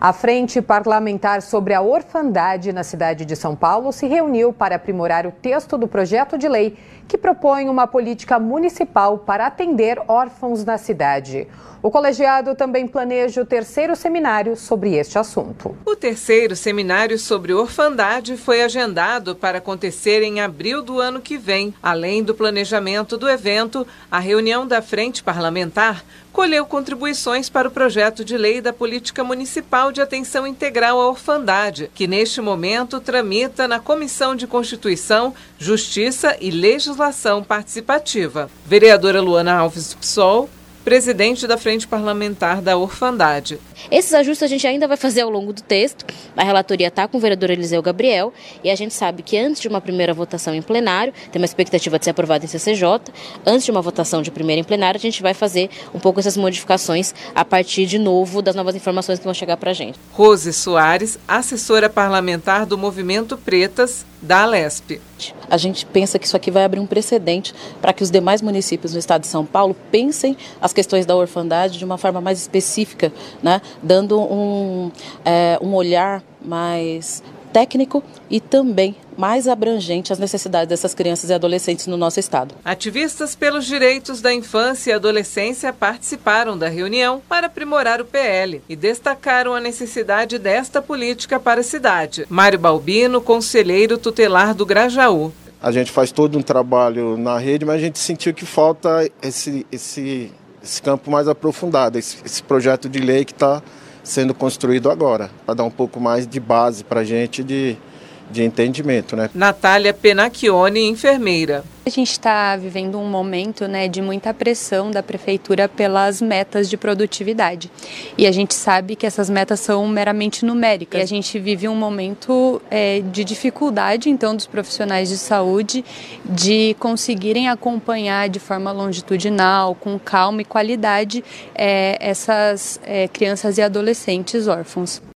A Frente Parlamentar sobre a Orfandade na cidade de São Paulo se reuniu para aprimorar o texto do projeto de lei que propõe uma política municipal para atender órfãos na cidade. O colegiado também planeja o terceiro seminário sobre este assunto. O terceiro seminário sobre orfandade foi agendado para acontecer em abril do ano que vem. Além do planejamento do evento, a reunião da Frente Parlamentar colheu contribuições para o projeto de lei da Política Municipal de Atenção Integral à Orfandade, que neste momento tramita na Comissão de Constituição, Justiça e Legislação Participativa. Vereadora Luana Alves do PSOL presidente da Frente Parlamentar da Orfandade. Esses ajustes a gente ainda vai fazer ao longo do texto. A relatoria está com o vereador Eliseu Gabriel e a gente sabe que antes de uma primeira votação em plenário, tem uma expectativa de ser aprovado em CCJ, antes de uma votação de primeira em plenário, a gente vai fazer um pouco essas modificações a partir de novo das novas informações que vão chegar para a gente. Rose Soares, assessora parlamentar do Movimento Pretas da Alesp. A gente pensa que isso aqui vai abrir um precedente para que os demais municípios do estado de São Paulo pensem as questões da orfandade de uma forma mais específica, né? dando um, é, um olhar mais técnico e também mais abrangente às necessidades dessas crianças e adolescentes no nosso estado. Ativistas pelos direitos da infância e adolescência participaram da reunião para aprimorar o PL e destacaram a necessidade desta política para a cidade. Mário Balbino, conselheiro tutelar do Grajaú. A gente faz todo um trabalho na rede, mas a gente sentiu que falta esse, esse, esse campo mais aprofundado, esse, esse projeto de lei que está sendo construído agora, para dar um pouco mais de base para a gente de de entendimento. Né? Natália Penacchione, enfermeira. A gente está vivendo um momento né, de muita pressão da prefeitura pelas metas de produtividade. E a gente sabe que essas metas são meramente numéricas. E a gente vive um momento é, de dificuldade, então, dos profissionais de saúde de conseguirem acompanhar de forma longitudinal, com calma e qualidade, é, essas é, crianças e adolescentes órfãos.